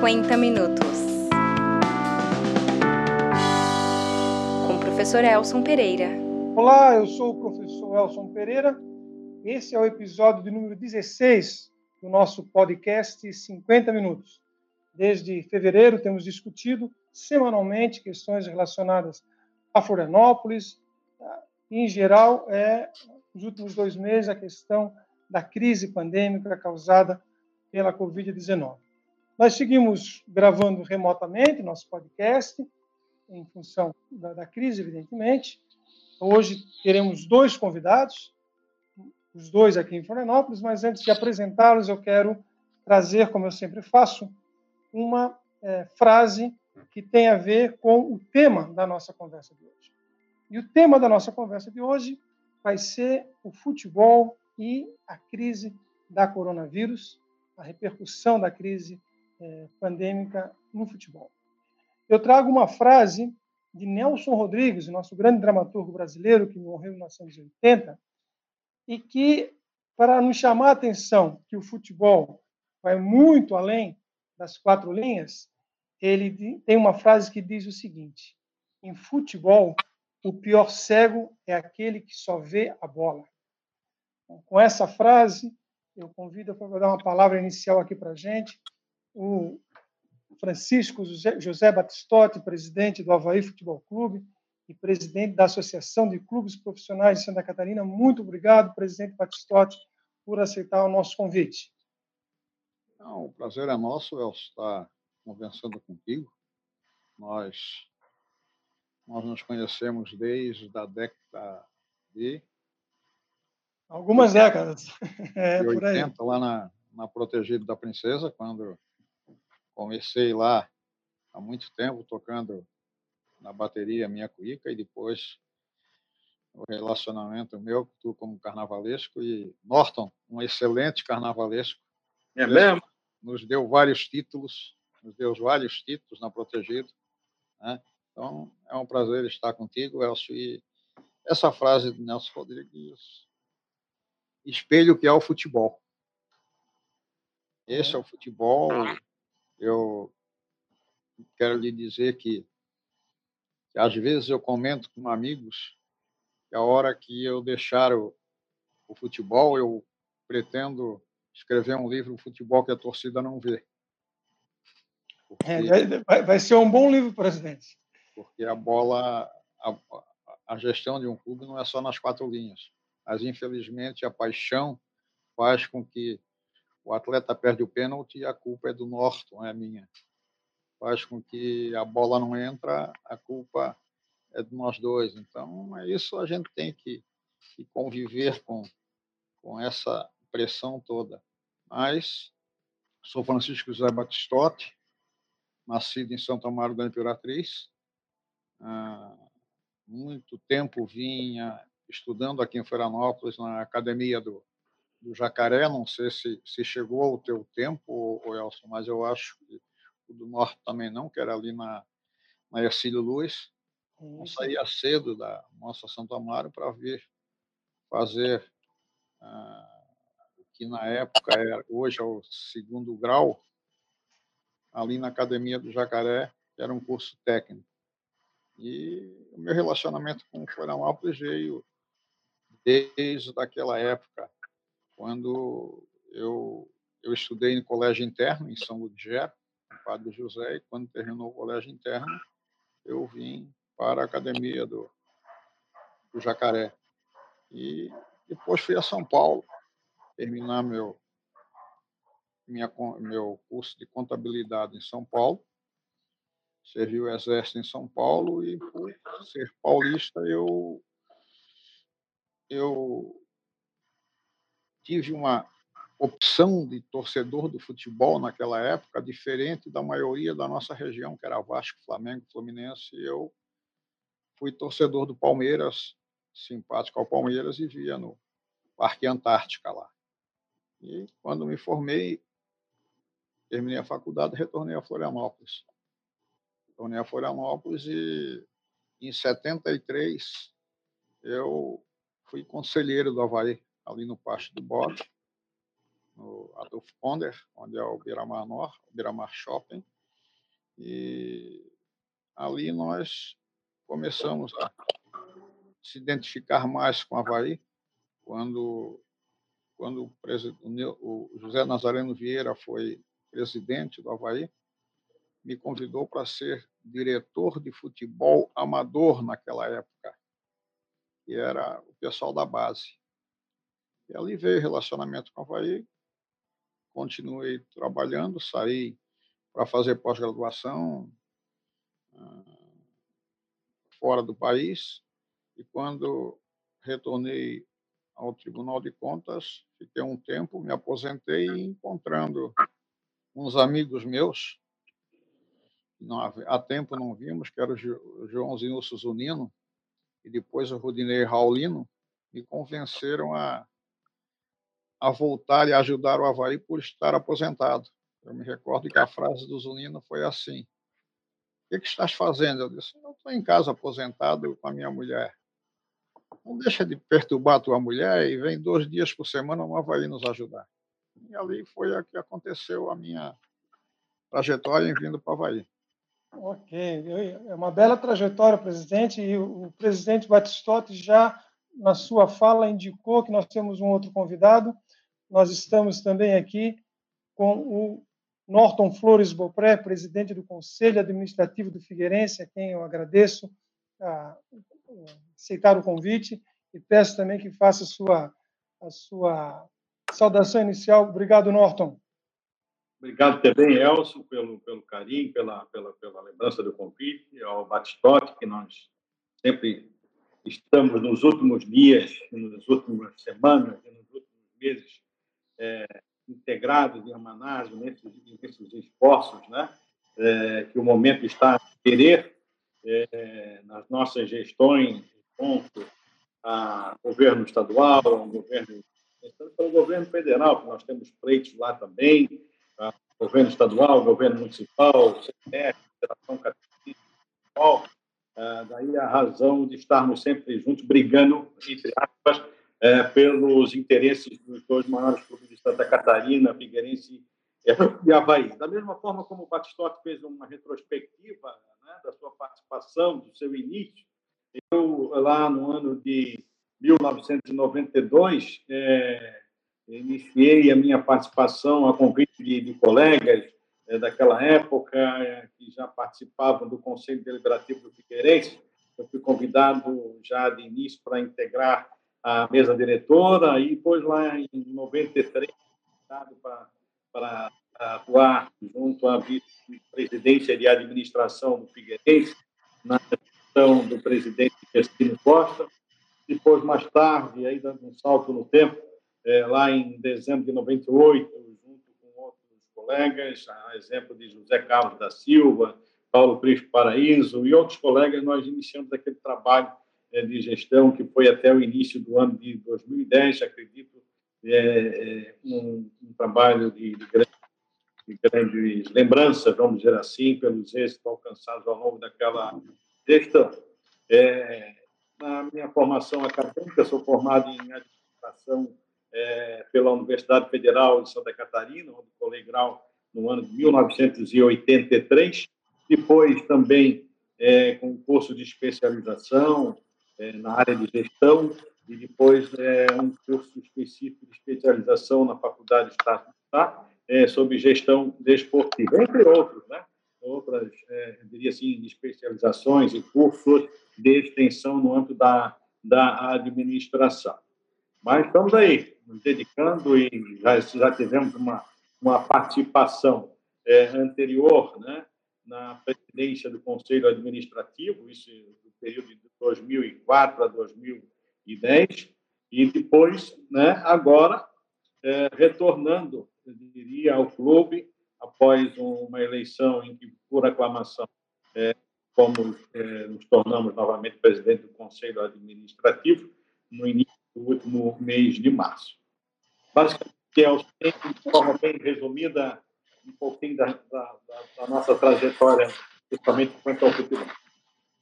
50 minutos. Com o professor Elson Pereira. Olá, eu sou o professor Elson Pereira. Esse é o episódio de número 16 do nosso podcast 50 minutos. Desde fevereiro temos discutido semanalmente questões relacionadas a Florianópolis, em geral, é, nos últimos dois meses, a questão da crise pandêmica causada pela Covid-19. Nós seguimos gravando remotamente nosso podcast, em função da, da, crise, evidentemente. Hoje teremos dois convidados, os dois aqui em Florianópolis, mas antes de apresentá-los, eu quero trazer, como eu sempre faço, uma é, frase que tem a ver com o tema da nossa conversa de hoje. E o tema da nossa conversa de hoje vai ser o futebol e a crise da coronavírus, a repercussão da crise é, pandêmica no futebol. Eu trago uma frase de Nelson Rodrigues, nosso grande dramaturgo brasileiro, que morreu em 1980, e que, para nos chamar a atenção que o futebol vai muito além das quatro linhas, ele tem uma frase que diz o seguinte: em futebol, o pior cego é aquele que só vê a bola. Com essa frase, eu convido para dar uma palavra inicial aqui para a gente, o Francisco José Batistotti, presidente do Havaí Futebol Clube e presidente da Associação de Clubes Profissionais de Santa Catarina. Muito obrigado, presidente Batistotti, por aceitar o nosso convite. Não, o prazer é nosso, El, estar conversando contigo. Nós nós nos conhecemos desde a década de. Algumas décadas. É, de 80, lá na, na Protegido da Princesa, quando comecei lá há muito tempo tocando na bateria minha cuíca e depois o relacionamento meu, tu como carnavalesco e Norton, um excelente carnavalesco. É mesmo? Nos deu vários títulos, nos deu vários títulos na Protegido, né? Então, é um prazer estar contigo, Elcio. E essa frase de Nelson Rodrigues, espelho que é o futebol. Esse é o futebol. Eu quero lhe dizer que, que às vezes eu comento com amigos que a hora que eu deixar o, o futebol, eu pretendo escrever um livro futebol que a torcida não vê. Porque... É, vai, vai ser um bom livro, presidente porque a bola, a, a gestão de um clube não é só nas quatro linhas. Mas, infelizmente, a paixão faz com que o atleta perde o pênalti e a culpa é do Norton, é minha. Faz com que a bola não entra, a culpa é de nós dois. Então, é isso a gente tem que, que conviver com, com essa pressão toda. Mas sou Francisco José Batistotti, nascido em Santa Amaro da Imperatriz, há muito tempo vinha estudando aqui em Florianópolis, na academia do, do Jacaré. Não sei se, se chegou ao teu tempo, Elson, mas eu acho que o do Norte também não, que era ali na, na Ercílio Luz. Eu saía cedo da nossa Santo Amaro para vir fazer ah, o que na época era, hoje é o segundo grau, ali na Academia do Jacaré, que era um curso técnico. E o meu relacionamento com Florianópolis veio desde aquela época, quando eu, eu estudei no colégio interno, em São Ludgero, com Padre José, e quando terminou o colégio interno, eu vim para a academia do, do Jacaré. E depois fui a São Paulo terminar meu, minha, meu curso de contabilidade em São Paulo servi o exército em São Paulo e por ser paulista eu eu tive uma opção de torcedor do futebol naquela época diferente da maioria da nossa região que era Vasco, Flamengo, Fluminense. Eu fui torcedor do Palmeiras, simpático ao Palmeiras e via no Parque Antártica lá. E quando me formei, terminei a faculdade, retornei a Florianópolis tornei a Florianópolis e em 73 eu fui conselheiro do Havaí, ali no Pasto do Bode. no Adolf Ponder, onde é o Biramar Nor, o Biramar Shopping. E ali nós começamos a se identificar mais com Havaí, quando, quando o, o José Nazareno Vieira foi presidente do Havaí, me convidou para ser diretor de futebol amador naquela época, que era o pessoal da base. E ali veio relacionamento com o Havaí, continuei trabalhando, saí para fazer pós-graduação ah, fora do país, e quando retornei ao Tribunal de Contas, fiquei um tempo, me aposentei encontrando uns amigos meus, não, há tempo não vimos, que era o Joãozinho Suzunino e depois o Rudinei Raulino, me convenceram a, a voltar e ajudar o Havaí por estar aposentado. Eu me recordo que a frase do Zunino foi assim: O que, que estás fazendo? Eu disse: Eu estou em casa aposentado com a minha mulher. Não deixa de perturbar a tua mulher e vem dois dias por semana no Havaí nos ajudar. E ali foi a que aconteceu a minha trajetória em vindo para o Havaí. Ok, é uma bela trajetória, presidente, e o presidente Batistotti já, na sua fala, indicou que nós temos um outro convidado. Nós estamos também aqui com o Norton Flores Bopré, presidente do Conselho Administrativo do Figueirense, a quem eu agradeço a aceitar o convite e peço também que faça a sua, a sua saudação inicial. Obrigado, Norton. Obrigado também, Elson, pelo, pelo carinho, pela, pela, pela lembrança do convite, ao Batistote, que nós sempre estamos nos últimos dias, nas últimas semanas, nos últimos meses, é, integrados em Amanásio nesses, nesses esforços, né? É, que o momento está a querer é, nas nossas gestões, junto ao governo estadual, ao governo, pelo governo federal, que nós temos pleitos lá também, Tá? governo estadual, governo municipal, Federação é, daí a razão de estarmos sempre juntos, brigando, entre aspas, é, pelos interesses dos dois maiores clubes de Santa Catarina, Figueirense e Havaí. Da mesma forma como o Batistotti fez uma retrospectiva né, da sua participação, do seu início, eu, lá no ano de 1992, é, iniciei a minha participação a convite de, de colegas é, daquela época é, que já participavam do Conselho Deliberativo do Figueirense. Eu fui convidado já de início para integrar a mesa diretora e depois lá em 93 para, atuar junto à vice-presidência de administração do Figueirense na gestão do presidente Justino Costa. Depois, mais tarde, aí dando um salto no tempo, é, lá em dezembro de 98, junto com outros colegas, a exemplo de José Carlos da Silva, Paulo Crispo Paraíso e outros colegas, nós iniciamos aquele trabalho de gestão que foi até o início do ano de 2010, acredito, é, é, um, um, trabalho de, de, grande, de, vamos dizer assim, pelos êxitos alcançados ao longo daquela gestão. É, na minha formação acadêmica, sou formado em administração é, pela Universidade Federal de Santa Catarina, onde colei grau no ano de 1983. Depois também é, com curso de especialização é, na área de gestão e depois é, um curso específico de especialização na Faculdade de Estado é, sobre gestão desportiva, entre outros, né? outras, é, diria assim, especializações e cursos de extensão no âmbito da, da administração. Mas estamos aí, nos dedicando e já, já tivemos uma, uma participação é, anterior né, na presidência do Conselho Administrativo, isso no período de 2004 a 2010, e depois, né, agora, é, retornando, eu diria, ao clube, após uma eleição em que, por aclamação, é, como é, nos tornamos novamente presidente do Conselho Administrativo, no início do último mês de março. Basicamente, é de forma bem resumida, um pouquinho da, da, da nossa trajetória, principalmente quanto ao futuro.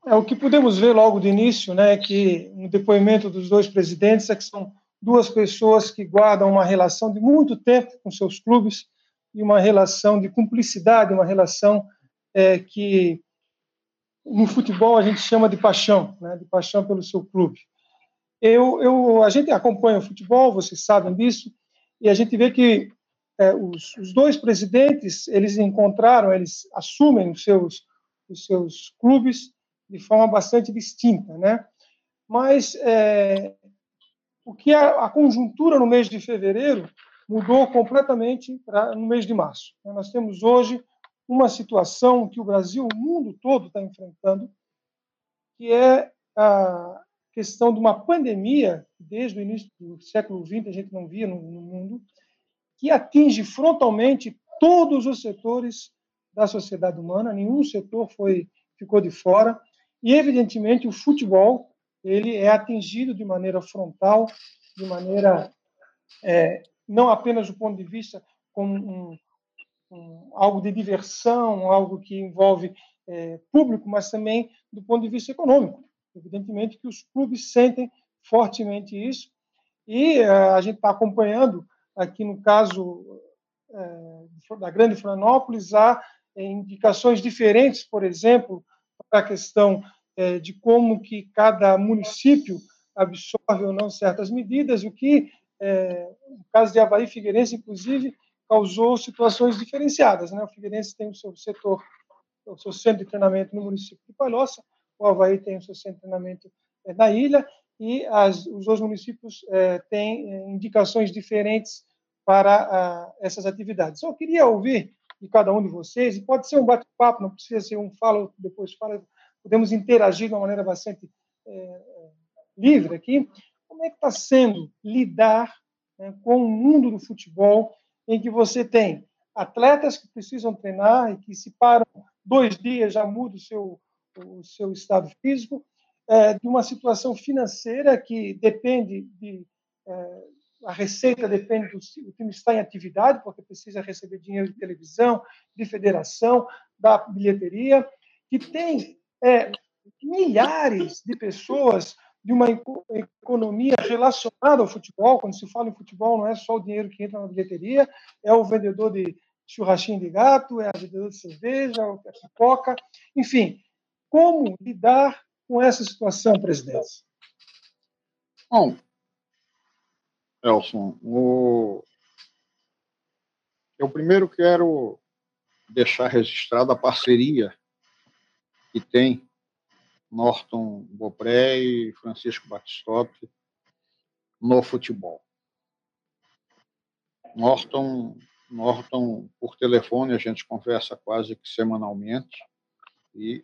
É, o que podemos ver logo de início, né, que no depoimento dos dois presidentes é que são duas pessoas que guardam uma relação de muito tempo com seus clubes e uma relação de cumplicidade, uma relação é, que no futebol a gente chama de paixão, né, de paixão pelo seu clube. Eu, eu, a gente acompanha o futebol, vocês sabem disso, e a gente vê que é, os, os, dois presidentes eles encontraram, eles assumem os seus, os seus clubes de forma bastante distinta, né? Mas é, o que a, a, conjuntura no mês de fevereiro mudou completamente no mês de março. Nós temos hoje uma situação que o Brasil, o mundo todo está enfrentando, que é a questão de uma pandemia, desde o início do século XX a gente não via no, no mundo, que atinge frontalmente todos os setores da sociedade humana, nenhum setor foi ficou de fora, e evidentemente o futebol ele é atingido de maneira frontal, de maneira é, não apenas do ponto de vista como um, um, algo de diversão, algo que envolve é, público, mas também do ponto de vista econômico. Evidentemente que os clubes sentem fortemente isso. E é, a gente está acompanhando aqui no caso é, da Grande Florianópolis há é, indicações diferentes, por exemplo, para a questão é, de como que cada município absorve ou não certas medidas, o que, é, no caso de Havaí Figueirense, inclusive, causou situações diferenciadas. Né? O Figueirense tem o seu setor, o seu centro de treinamento no município de Palhoça, o Havaí tem o seu centro de treinamento é, na ilha, e as, os dois municípios têm indicações diferentes para a, essas atividades. Eu queria ouvir de cada um de vocês, e pode ser um bate-papo, não precisa ser um fala, depois fala, podemos interagir de uma maneira bastante é, livre aqui. Como é que está sendo lidar né, com o mundo do futebol, em que você tem atletas que precisam treinar e que se param dois dias já muda o seu, o seu estado físico, é, de uma situação financeira que depende de a receita depende do o time está em atividade, porque precisa receber dinheiro de televisão, de federação, da bilheteria, que tem é, milhares de pessoas de uma economia relacionada ao futebol. Quando se fala em futebol, não é só o dinheiro que entra na bilheteria, é o vendedor de churrasquinho de gato, é o vendedor de cerveja, a pipoca, enfim. Como lidar com essa situação, presidente? Bom, Elson, o... eu primeiro quero deixar registrada a parceria que tem Norton Bopré e Francisco Batistotti no futebol. Norton, Norton, por telefone, a gente conversa quase que semanalmente e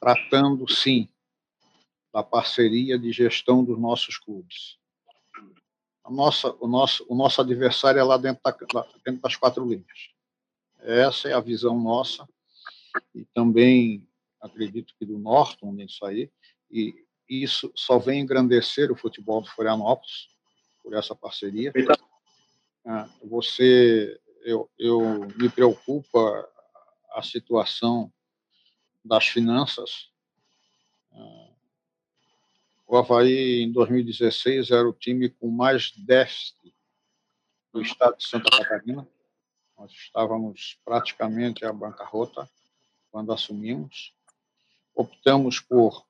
tratando, sim, da parceria de gestão dos nossos clubes. A nossa, o, nosso, o nosso adversário é lá dentro, da, dentro das quatro linhas. Essa é a visão nossa e também acredito que do Norton nisso aí, e isso só vem engrandecer o futebol do Florianópolis por essa parceria. Ah, você, eu, eu me preocupa a situação das finanças. O Havaí, em 2016, era o time com mais déficit do estado de Santa Catarina. Nós estávamos praticamente à bancarrota quando assumimos optamos por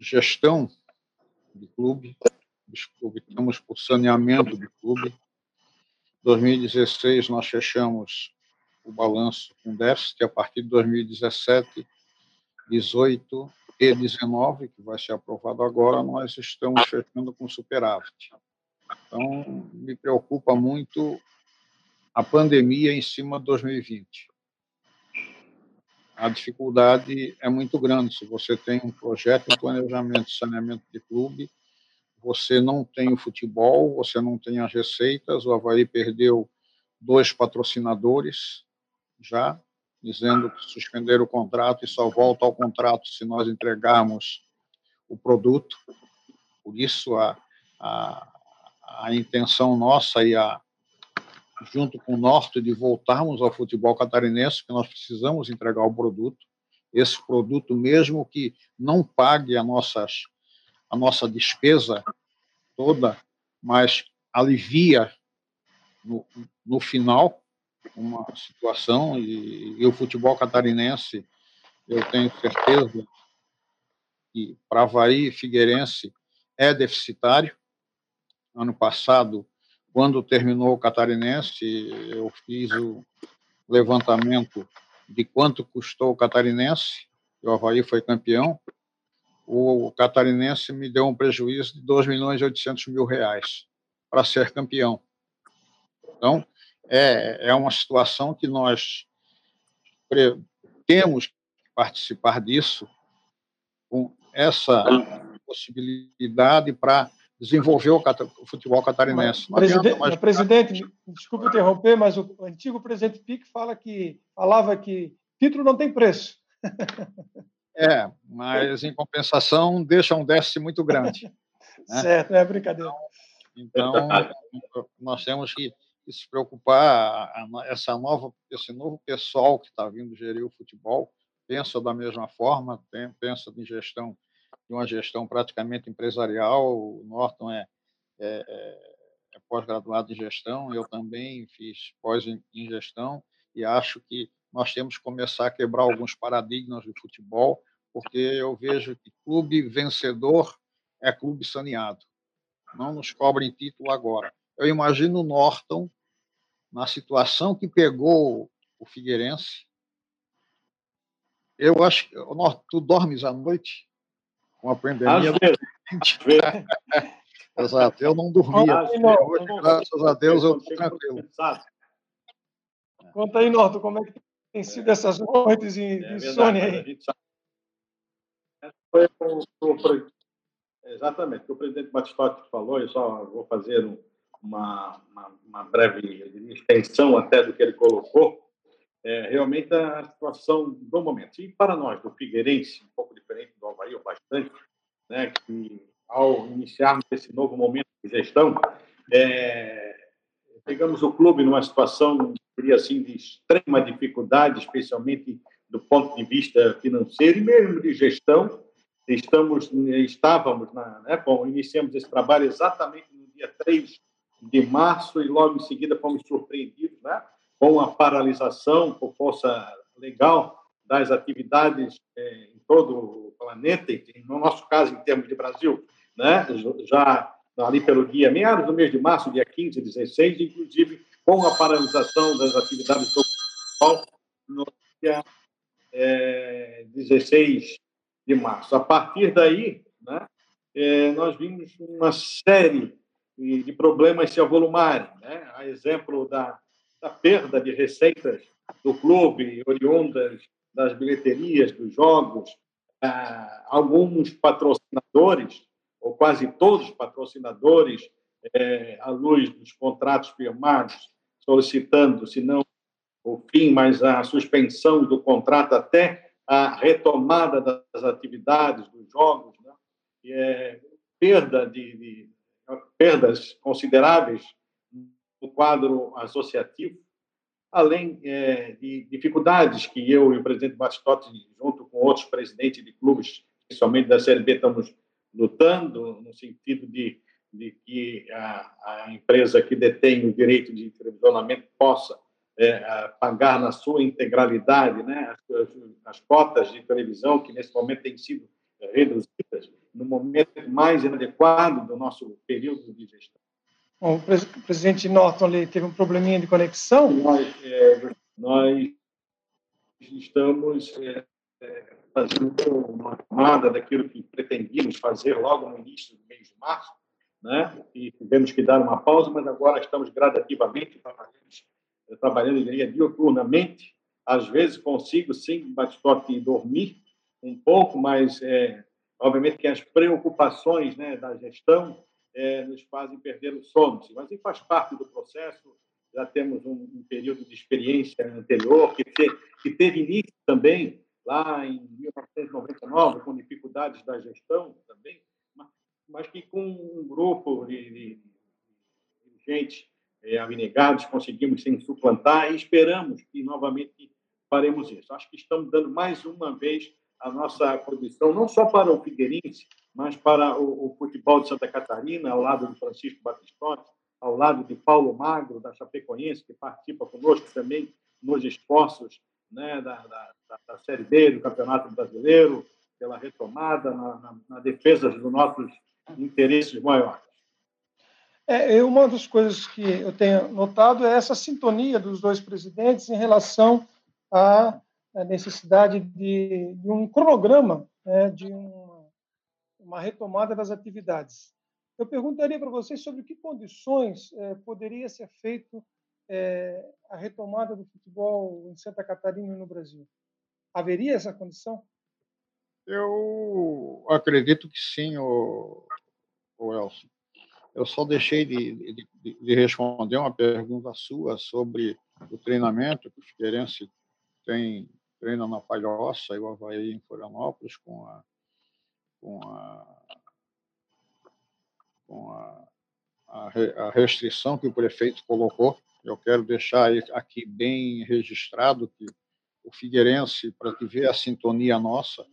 gestão de clube, optamos por saneamento de clube. Em 2016, nós fechamos o balanço com déficit, a partir de 2017, 18 e 19, que vai ser aprovado agora, nós estamos fechando com superávit. Então, me preocupa muito a pandemia em cima de 2020 a dificuldade é muito grande. Se você tem um projeto, um planejamento, saneamento de clube, você não tem o futebol, você não tem as receitas. O Havaí perdeu dois patrocinadores já, dizendo que suspenderam o contrato e só volta ao contrato se nós entregarmos o produto. Por isso, a, a, a intenção nossa e a, junto com o Norte, de voltarmos ao futebol catarinense, que nós precisamos entregar o produto, esse produto mesmo que não pague a, nossas, a nossa despesa toda mas alivia no, no final uma situação e, e, o futebol catarinense, eu tenho certeza que para Havaí e Figueirense é deficitário. Ano passado, quando terminou o catarinense, eu fiz o levantamento de quanto custou o catarinense, o Havaí foi campeão, o catarinense me deu um prejuízo de 2 milhões e 800 mil reais para ser campeão. Então, é, é uma situação que nós temos que participar disso com essa possibilidade para desenvolver o, o, futebol catarinense. Presidente, mais... presidente, desculpe interromper, mas o antigo presidente Pique fala que falava que título não tem preço. É, mas em compensação deixa um déficit muito grande. Né? Certo, é brincadeira. Então, então, nós temos que se preocupar, essa nova, esse novo pessoal que está vindo gerir o futebol pensa da mesma forma, pensa em gestão, de uma gestão praticamente empresarial. O Norton é, é, é, é pós-graduado em gestão, eu também fiz pós em, em gestão e acho que nós temos que começar a quebrar alguns paradigmas do futebol, porque eu vejo que clube vencedor é clube saneado. Não nos cobrem título agora. Eu imagino o Norton na situação que pegou o Figueirense. Eu acho que tu dormes à noite com a pandemia. Exato, eu não dormia. Hoje, graças a Deus, eu estou tranquilo. Conta aí, Norton, como é que tem sido essas noites de é insônia aí? Foi o, o, exatamente, o que o presidente Batistotti falou, eu só vou fazer uma, uma, uma breve extensão até do que ele colocou, é realmente a situação do momento. E para nós, do Figueirense, um pouco diferente do Havaí, ou bastante, né, que ao iniciarmos esse novo momento de gestão, é, pegamos o clube numa situação, diria assim, de extrema dificuldade, especialmente do ponto de vista financeiro e mesmo de gestão. Estamos, estávamos, na, né, bom, iniciamos esse trabalho exatamente no dia 3 de março e logo em seguida fomos surpreendidos né, com a paralisação por força legal das atividades é, em todo o planeta, e no nosso caso, em termos de Brasil, né, já ali pelo dia, meados do mês de março, dia 15 e 16, inclusive com a paralisação das atividades do no dia é, 16 de março. A partir daí, né, é, nós vimos uma série de problemas se avolumarem. Né? A exemplo da, da perda de receitas do clube, oriundas das bilheterias, dos jogos, ah, alguns patrocinadores, ou quase todos os patrocinadores, é, à luz dos contratos firmados, solicitando, se não o fim, mas a suspensão do contrato até a retomada das atividades, dos jogos, né? e, é, perda de, de, perdas consideráveis no quadro associativo, além é, de dificuldades que eu e o presidente Bastotti, junto com outros presidentes de clubes, principalmente da Série B, estamos lutando no sentido de, de que a, a, empresa que detém o direito de televisionamento possa é, pagar na sua integralidade né, as, as cotas de televisão que nesse momento têm sido reduzidas no momento mais inadequado do nosso período de gestão. Bom, o presidente Norton teve um probleminha de conexão. Nós, é, nós estamos é, é, fazendo uma tomada daquilo que pretendíamos fazer logo no início do mês de março, né? e tivemos que dar uma pausa, mas agora estamos gradativamente trabalhando, trabalhando eu diria, diuturnamente. Às vezes consigo, sim, bate dormir um pouco, mas é, Obviamente que as preocupações né, da gestão é, nos fazem perder o sono, mas faz parte do processo. Já temos um, um período de experiência anterior que, te, que teve início também lá em 1999, com dificuldades da gestão também, mas, mas que com um grupo de, de, de gente é, abnegados conseguimos sim, suplantar e esperamos que novamente faremos isso. Acho que estamos dando mais uma vez a nossa condição, não só para o Figueirense, mas para o, o futebol de Santa Catarina, ao lado do Francisco Batistotti, ao lado de Paulo Magro, da Chapecoense, que participa conosco também nos esforços né, da, da, da, Série B do Campeonato Brasileiro, pela retomada, na, na, na defesa dos nossos interesses maiores. É, uma das coisas que eu tenho notado é essa sintonia dos dois presidentes em relação à necessidade de, de um cronograma, né, de uma, uma, retomada das atividades. Eu perguntaria para vocês sobre que condições é, poderia ser feito é, a retomada do futebol em Santa Catarina e no Brasil. Haveria essa condição? Eu acredito que sim, o, o Elson. Eu só deixei de, de, de, responder uma pergunta sua sobre o treinamento que o Figueirense tem treina na Palhoça e o Havaí em Florianópolis com a com a com a, a, a restrição que o prefeito colocou. Eu quero deixar aqui bem registrado que o Figueirense, para te ver a sintonia nossa,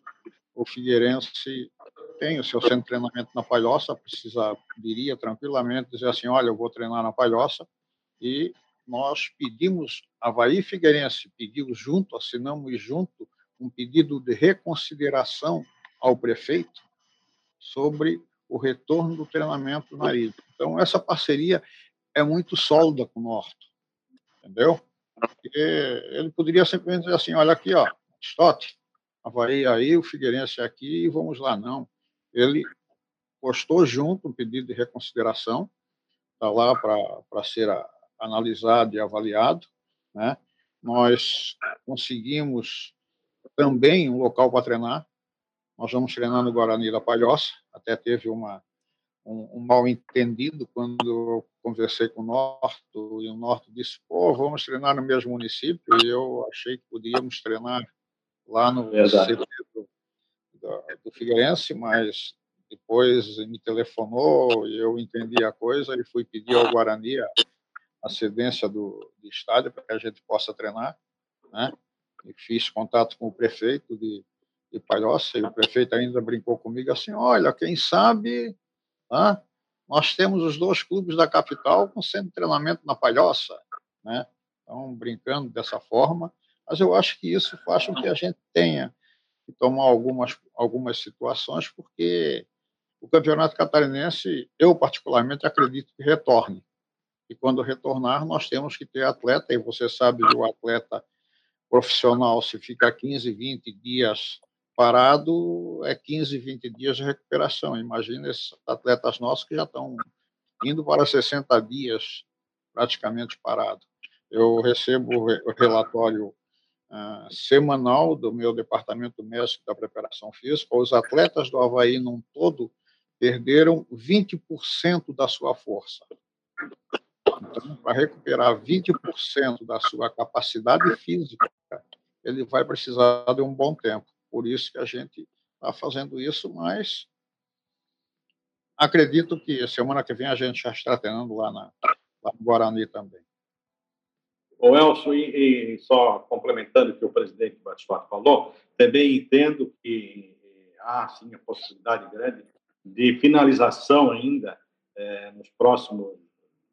o Figueirense tem o seu centro de treinamento na Palhoça, precisa, diria tranquilamente, dizer assim, olha, eu vou treinar na Palhoça, e nós pedimos, Havaí Figueirense pediu junto, assinamos junto, um pedido de reconsideração ao prefeito sobre o retorno do treinamento na ilha. Então, essa parceria é muito sólida com o Norte, entendeu? Porque ele poderia simplesmente dizer assim, olha aqui, ó, Stott, Havaí aí, o Figueirense aqui, e vamos lá. Não, ele postou junto um pedido de reconsideração, está lá para ser a, analisado e avaliado. Né? Nós conseguimos também um local para treinar. Nós vamos treinar no Guarani da Palhoça. Até teve uma, um, um mal entendido quando eu conversei com o Norte, e o Norte disse: pô, vamos treinar no mesmo município. E eu achei que podíamos treinar lá no do, do, do Figueirense, mas depois me telefonou e eu entendi a coisa e fui pedir ao Guarani a, a cedência do, do estádio para que a gente possa treinar, né? E fiz contato com o prefeito de, de Palhoça e o prefeito ainda brincou comigo assim, olha, quem sabe, ah, nós temos os dois clubes da capital com centro de treinamento na Palhoça, né? Então, brincando dessa forma, mas eu acho que isso faz com que a gente tenha que tomar algumas, algumas situações, porque o campeonato catarinense, eu particularmente acredito que retorne. E quando retornar, nós temos que ter atleta, e você sabe que o atleta profissional, se fica 15, 20 dias parado, é 15, 20 dias de recuperação. Imagina esses atletas nossos que já estão indo para 60 dias praticamente parado. Eu recebo o relatório uh, semanal do meu departamento médico da preparação física. Os atletas do Havaí, num todo, perderam 20% da sua força. Então, para recuperar 20% da sua capacidade física, ele vai precisar de um bom tempo. Por isso que a gente está fazendo isso, mas acredito que semana que vem a gente já está treinando lá, na, lá no Guarani também. O Elson, e, e, só complementando o que o presidente Batistato falou, também entendo que há, sim, a possibilidade grande de finalização ainda é, nos próximos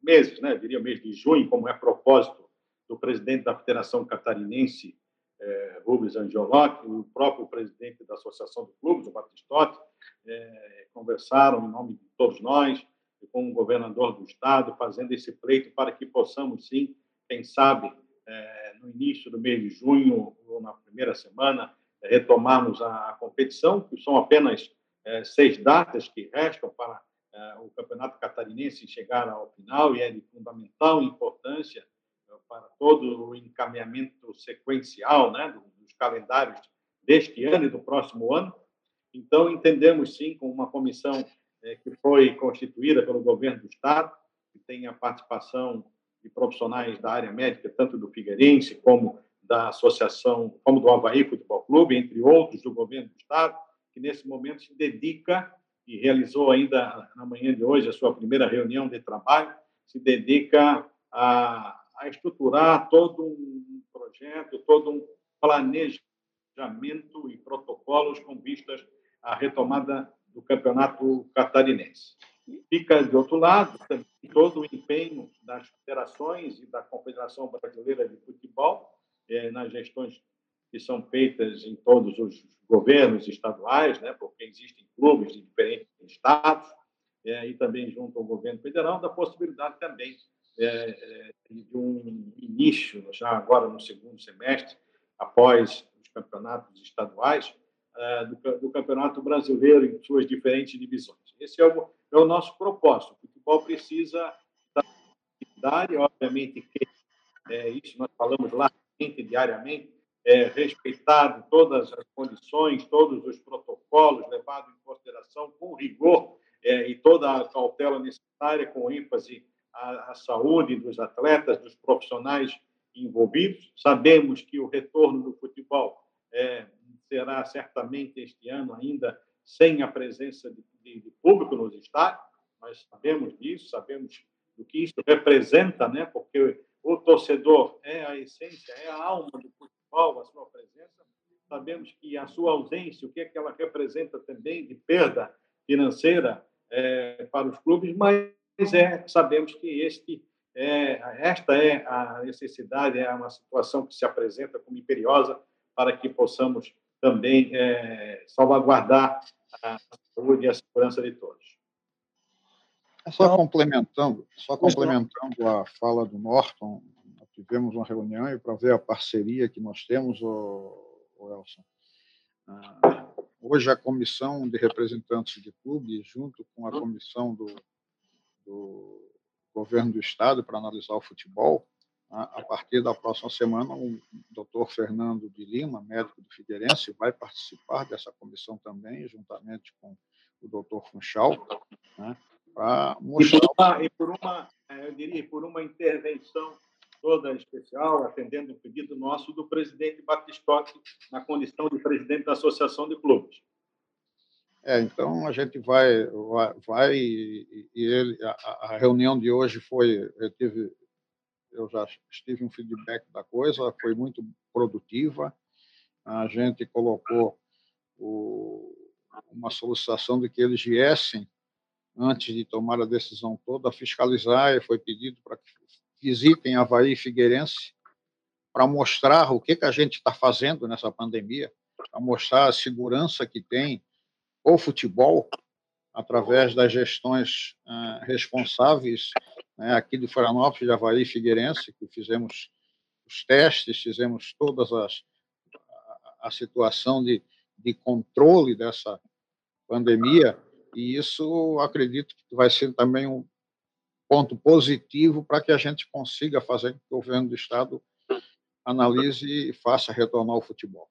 meses, né? Diria mês de junho, como é propósito do presidente da Federação Catarinense, é, Rubens Angiolotti, o próprio presidente da Associação de Clubes, o Batistotti, é, conversaram em nome de todos nós, com o governador do estado, fazendo esse pleito para que possamos, sim, quem sabe, é, no início do mês de junho, ou na primeira semana, retomarmos a, competição, que são apenas seis datas que restam para o Campeonato Catarinense chegar ao final e é de fundamental importância é, para todo o encaminhamento sequencial né, dos calendários deste ano e do próximo ano. Então, entendemos sim com uma comissão é, que foi constituída pelo governo do Estado, que tem a participação de profissionais da área médica, tanto do Figueirense como da Associação, como do Havaí Futebol Clube, entre outros do governo do Estado, que nesse momento se dedica e realizou ainda na manhã de hoje a sua primeira reunião de trabalho, se dedica a, a estruturar todo um projeto, todo um planejamento e protocolos com vistas à retomada do campeonato catarinense. Fica, de outro lado, todo o empenho das federações e da Confederação Brasileira de Futebol eh, nas gestões que são feitas em todos os governos estaduais, né, porque existem clubes de diferentes estados, é, e também junto ao governo federal, da possibilidade também é, é, de um início, já agora no segundo semestre, após os campeonatos estaduais, é, do, do, Campeonato Brasileiro em suas diferentes divisões. Esse é o, é o nosso propósito. O futebol precisa da obviamente, que é, isso nós falamos largamente, diariamente, é, respeitado todas as condições, todos os protocolos, levado em consideração com rigor é, e toda a cautela necessária, com ênfase à, à saúde dos atletas, dos profissionais envolvidos. Sabemos que o retorno do futebol é, será certamente este ano ainda sem a presença de, de, de, público nos estádios. Nós sabemos disso, sabemos do que isso representa, né? Porque o torcedor é a essência, é a alma do futebol, a sua presença. Sabemos que a sua ausência, o que é que ela representa também de perda financeira é, para os clubes, mas é, sabemos que este é, esta é a necessidade, é uma situação que se apresenta como imperiosa para que possamos também é, salvaguardar a saúde e a segurança de todos. Só complementando, só complementando a fala do Norton, tivemos uma reunião e para ver a parceria que nós temos, o, o Elson. Ah, Hoje, a comissão de representantes de clubes, junto com a comissão do, do governo do Estado para analisar o futebol, a partir da próxima semana, o doutor Fernando de Lima, médico do Figueirense, vai participar dessa comissão também, juntamente com o doutor Funchal, né, para mostrar... E por, uma, e por uma, eu diria, por uma intervenção toda especial, atendendo o pedido nosso do presidente Batistotti, na condição de presidente da Associação de Clubes. É, então a gente vai, vai, vai e, ele, a, a, reunião de hoje foi, eu tive, eu já tive um feedback da coisa, foi muito produtiva. A gente colocou o, uma solicitação de que eles viessem antes de tomar a decisão toda, fiscalizar, e foi pedido para que visitem Havaí Figueirense para mostrar o que, que a gente está fazendo nessa pandemia, para mostrar a segurança que tem o futebol através das gestões uh, responsáveis né, aqui de Florianópolis, de Havaí Figueirense, que fizemos os testes, fizemos todas as a, a situação de, de controle dessa pandemia, e isso acredito que vai ser também um, ponto positivo para que a gente consiga fazer com que o governo do Estado analise e faça retornar o futebol.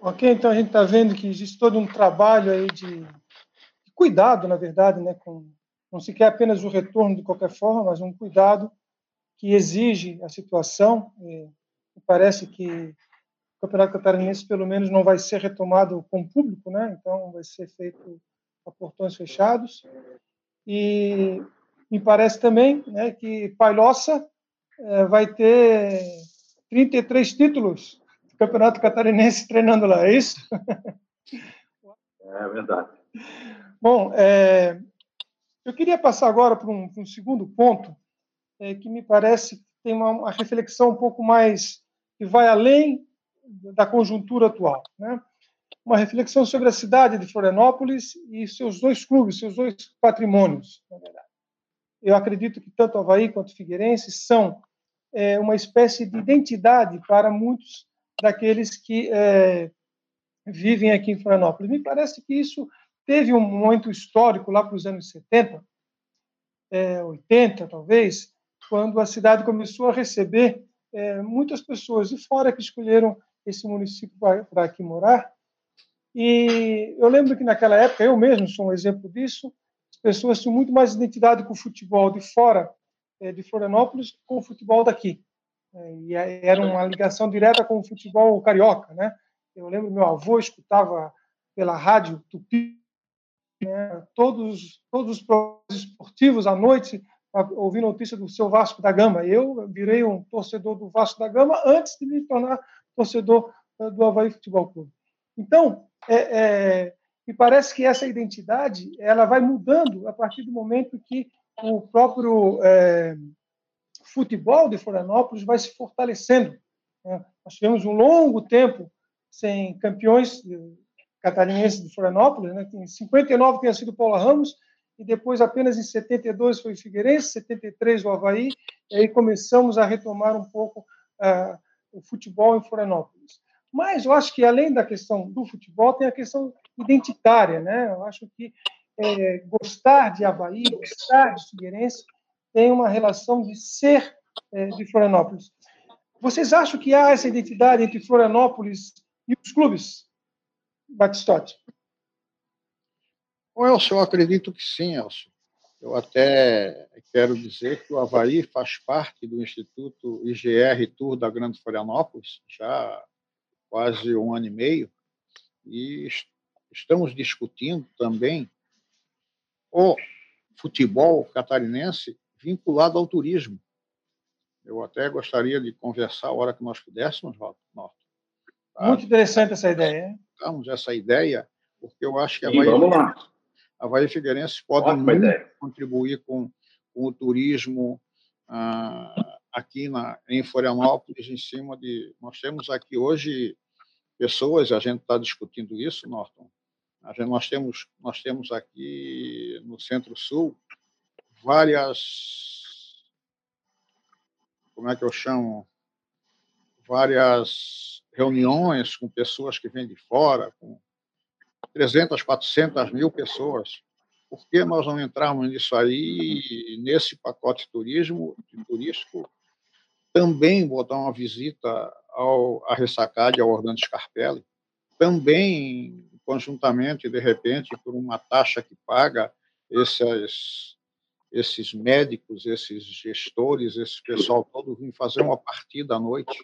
Ok, então a gente está vendo que existe todo um trabalho aí de, cuidado, na verdade, né, com, não se quer apenas o retorno de qualquer forma, mas um cuidado que exige a situação. E parece que o Campeonato Catarinense, pelo menos, não vai ser retomado com público, né? então vai ser feito a portões fechados. E me parece também né, que Palhoça é, vai ter 33 títulos do Campeonato Catarinense treinando lá, é isso? É verdade. Bom, é, eu queria passar agora para um, para um segundo ponto, é, que me parece que tem uma, uma, reflexão um pouco mais que vai além da conjuntura atual. Né? Uma reflexão sobre a cidade de Florianópolis e seus dois clubes, seus dois patrimônios, na verdade. Eu acredito que tanto Havaí quanto Figueirense são é, uma espécie de identidade para muitos daqueles que é, vivem aqui em Florianópolis. Me parece que isso teve um momento histórico lá para os anos 70, é, 80 talvez, quando a cidade começou a receber é, muitas pessoas de fora que escolheram esse município para aqui morar e eu lembro que naquela época, eu mesmo sou um exemplo disso, as pessoas tinham muito mais identidade com o futebol de fora eh, de Florianópolis com o futebol daqui. Eh, e era uma ligação direta com o futebol carioca, né? Eu lembro meu avô escutava pela rádio Tupi né, todos todos os programas esportivos à noite ouvir notícia do seu Vasco da Gama. Eu virei um torcedor do Vasco da Gama antes de me tornar torcedor do Havaí Futebol Clube. Então, é, é, me parece que essa identidade ela vai mudando a partir do momento que o próprio é, futebol de Florianópolis vai se fortalecendo. Né? Nós tivemos um longo tempo sem campeões catarinenses de Florianópolis. Né? Em 59 tinha sido Paula Ramos, e depois apenas em 72 foi o Figueirense, 73 o Havaí, e aí começamos a retomar um pouco uh, o futebol em Florianópolis. Mas eu acho que, além da questão do futebol, tem a questão identitária. Né? Eu acho que é, gostar de Havaí, gostar de Figueirense, tem uma relação de ser é, de Florianópolis. Vocês acham que há essa identidade entre Florianópolis e os clubes, Batistotti? Bom, Elcio, eu acredito que sim, Elcio. Eu até quero dizer que o Havaí faz parte do Instituto IGR Tour da Grande Florianópolis, já quase um ano e meio, e estamos discutindo também o futebol catarinense vinculado ao turismo. Eu até gostaria de conversar a hora que nós pudéssemos, Norton. Tá? Muito interessante essa ideia. Damos essa ideia, porque eu acho que a Bahia, a Bahia Figueirense pode contribuir com, com, o turismo ah, aqui na, em Florianópolis, em cima de... Nós temos aqui hoje pessoas, a gente está discutindo isso, Norton, gente, nós, temos, nós temos aqui no Centro-Sul várias como é que eu chamo, várias reuniões com pessoas que vêm de fora, com 300, 400 mil pessoas. Por que nós não entrarmos nisso aí, nesse pacote turismo, turístico, também botar uma visita ao, à Ressacade, ao Orlando Scarpelli, também, conjuntamente, de repente, por uma taxa que paga esses esses médicos, esses gestores, esse pessoal todo vir fazer uma partida à noite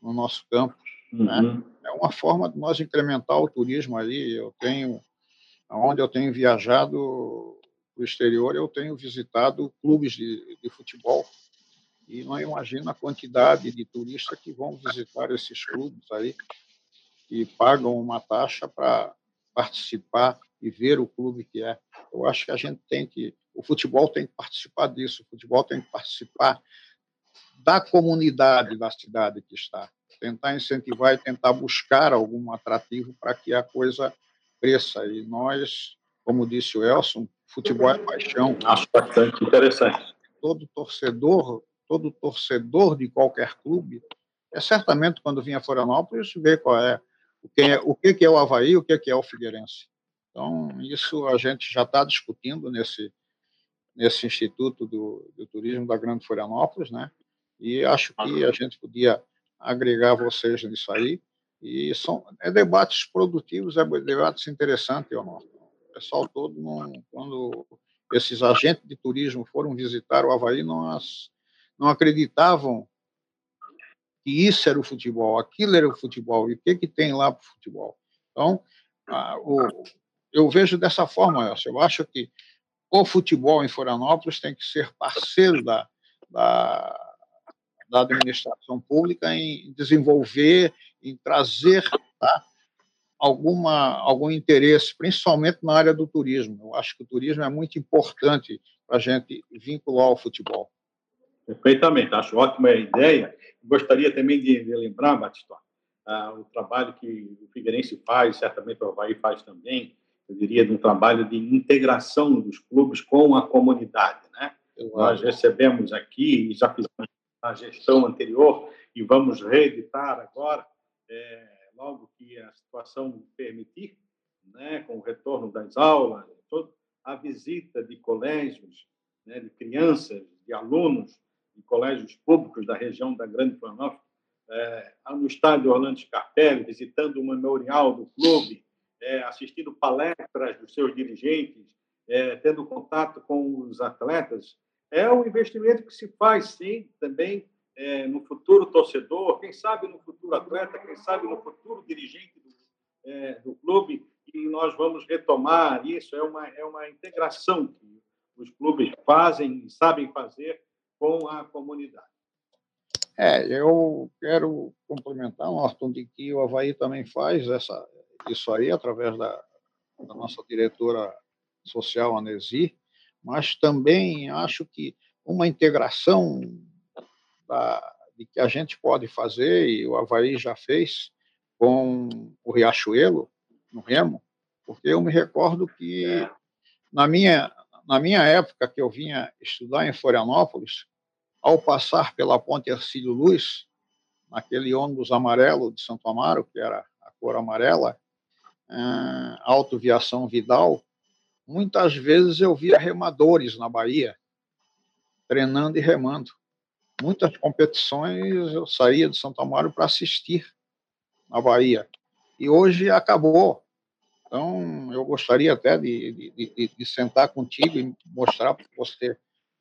no nosso campo. Né? Uhum. Né? É uma forma de nós incrementar o turismo ali. Eu tenho, onde eu tenho viajado para o exterior, eu tenho visitado clubes de, de futebol e não imagina a quantidade de turistas que vão visitar esses clubes aí e pagam uma taxa para participar e ver o clube que é. Eu acho que a gente tem que o futebol tem que participar disso, o futebol tem que participar da comunidade da cidade que está, tentar incentivar e tentar buscar algum atrativo para que a coisa cresça. E nós, como disse o Elson, futebol é paixão. Acho bastante interessante. Todo torcedor, todo torcedor de qualquer clube, é certamente quando vinha a Florianópolis ver qual é o que é o que é o Havaí, o que é o Figueirense. Então isso a gente já está discutindo nesse nesse Instituto do, do Turismo da Grande Florianópolis, né? E acho que a gente podia agregar vocês nisso aí. E são é debates produtivos, é debates interessantes, O pessoal todo, não, quando esses agentes de turismo foram visitar o Havaí, não, não acreditavam que isso era o futebol, aquilo era o futebol, e o que, que tem lá para o futebol. Então, o, eu vejo dessa forma, Elcio. Eu acho que o futebol em Florianópolis tem que ser parceiro da, da, da administração pública em desenvolver, em trazer tá, alguma, algum interesse, principalmente na área do turismo. Eu acho que o turismo é muito importante para a gente vincular ao futebol. Perfeitamente, acho ótima a ideia. Gostaria também de, de lembrar, Batistão, uh, o trabalho que o Figueirense faz, certamente o Havaí faz também, eu diria, de um trabalho de integração dos clubes com a comunidade. Né? Nós recebemos aqui, e já fizemos a gestão anterior, e vamos reeditar agora, é, logo que a situação permitir, né, com o retorno das aulas, todo, a visita de colégios, né, de crianças, de alunos de colégios públicos da região da Grande Florianópolis, é, no estádio Orlando Scarpelli, visitando o memorial do clube, é, assistindo palestras dos seus dirigentes, é, tendo contato com os atletas, é um investimento que se faz, sim, também é, no futuro torcedor, quem sabe no futuro atleta, quem sabe no futuro dirigente do, é, do clube, e nós vamos retomar isso. É uma, é uma integração que os clubes fazem e sabem fazer com a comunidade. É, eu quero complementar, Norton, de que o Havaí também faz essa, isso aí através da, da nossa diretora social, Anesi, mas também acho que uma integração da, de que a gente pode fazer, e o Havaí já fez, com o Riachuelo, no Remo, porque eu me recordo que na minha, na minha época que eu vinha estudar em Florianópolis, ao passar pela ponte Ercílio Luz, naquele ônibus amarelo de Santo Amaro, que era a cor amarela, uh, autoviação Vidal, muitas vezes eu via remadores na Bahia, treinando e remando. Muitas competições eu saía de Santo Amaro para assistir na Bahia. E hoje acabou. Então, eu gostaria até de, de, de, de sentar contigo e mostrar para você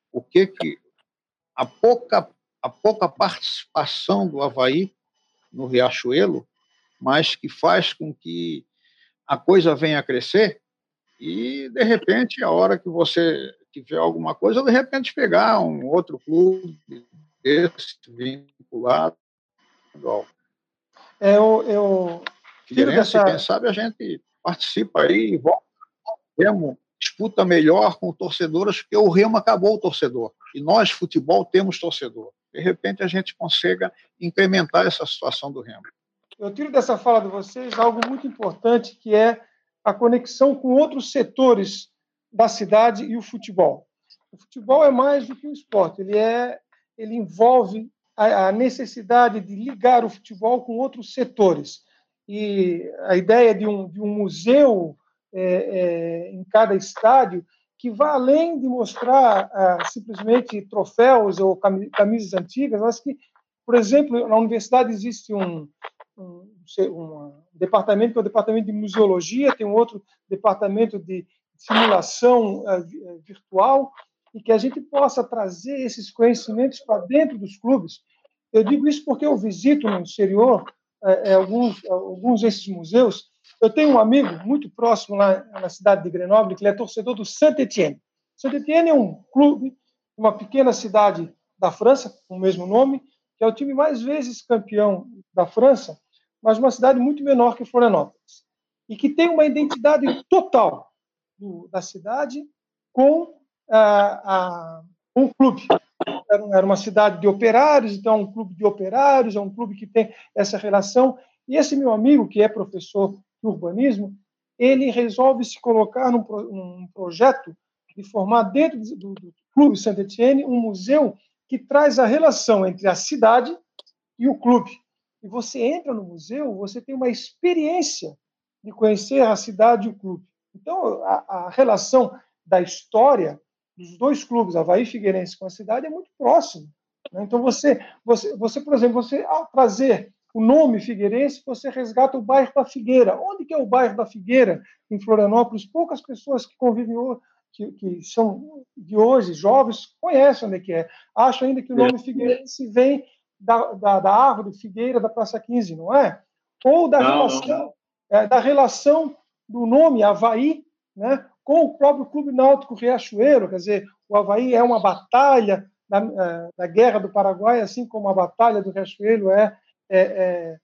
o que, que a pouca, a pouca participação do Havaí no Riachuelo, mas que faz com que a coisa venha a crescer e, de repente, a hora que você tiver alguma coisa, de repente pegar um outro clube desse vinculado ao é, eu, eu Figueirense, dessa... quem sabe a gente participa aí e volta Remo disputa melhor com torcedores, porque o Remo acabou o torcedor. E nós, futebol, temos torcedor. De repente, a gente consiga incrementar essa situação do Remo. Eu tiro dessa fala de vocês algo muito importante, que é a conexão com outros setores da cidade e o futebol. O futebol é mais do que um esporte, ele, é, ele envolve a, a necessidade de ligar o futebol com outros setores. E a ideia de um, de um museu é, é, em cada estádio que vá além de mostrar ah, simplesmente troféus ou camisas antigas, mas que, por exemplo, na universidade existe um, um, um, departamento que é o departamento de museologia, tem um outro departamento de simulação uh, virtual, e que a gente possa trazer esses conhecimentos para dentro dos clubes. Eu digo isso porque eu visito no exterior é, alguns, alguns desses museus. Eu tenho um amigo muito próximo lá na cidade de Grenoble, que ele é torcedor do Saint-Étienne. Saint-Étienne é um clube, uma pequena cidade da França, com o mesmo nome, que é o time mais vezes campeão da França, mas uma cidade muito menor que Florianópolis. E que tem uma identidade total do, da cidade com a, um clube. Era uma cidade de operários, então é um clube de operários, é um clube que tem essa relação. E esse meu amigo, que é professor de urbanismo, ele resolve se colocar num, num projeto de formar dentro do, do Clube Saint-Etienne um museu que traz a relação entre a cidade e o clube. E você entra no museu, você tem uma experiência de conhecer a cidade e o clube. Então, a, a relação da história dos dois clubes, Havaí e Figueirense, com a cidade, é muito próximo. Né? Então, você, você, você, por exemplo, você, ao trazer o nome Figueirense, você resgata o bairro da Figueira. Onde que é o bairro da Figueira, em Florianópolis? Poucas pessoas que convivem que, que são de hoje, jovens, conhecem onde é que é. Acho ainda que o nome Figueirense vem da, da, da árvore Figueira da Praça 15, não é? Ou da, não, relação, não. É, da relação do nome Havaí né, com o próprio Clube Náutico Riachuelo, quer dizer, o Havaí é uma batalha da, é, da Guerra do Paraguai, assim como a Batalha do Riachuelo é, é, é,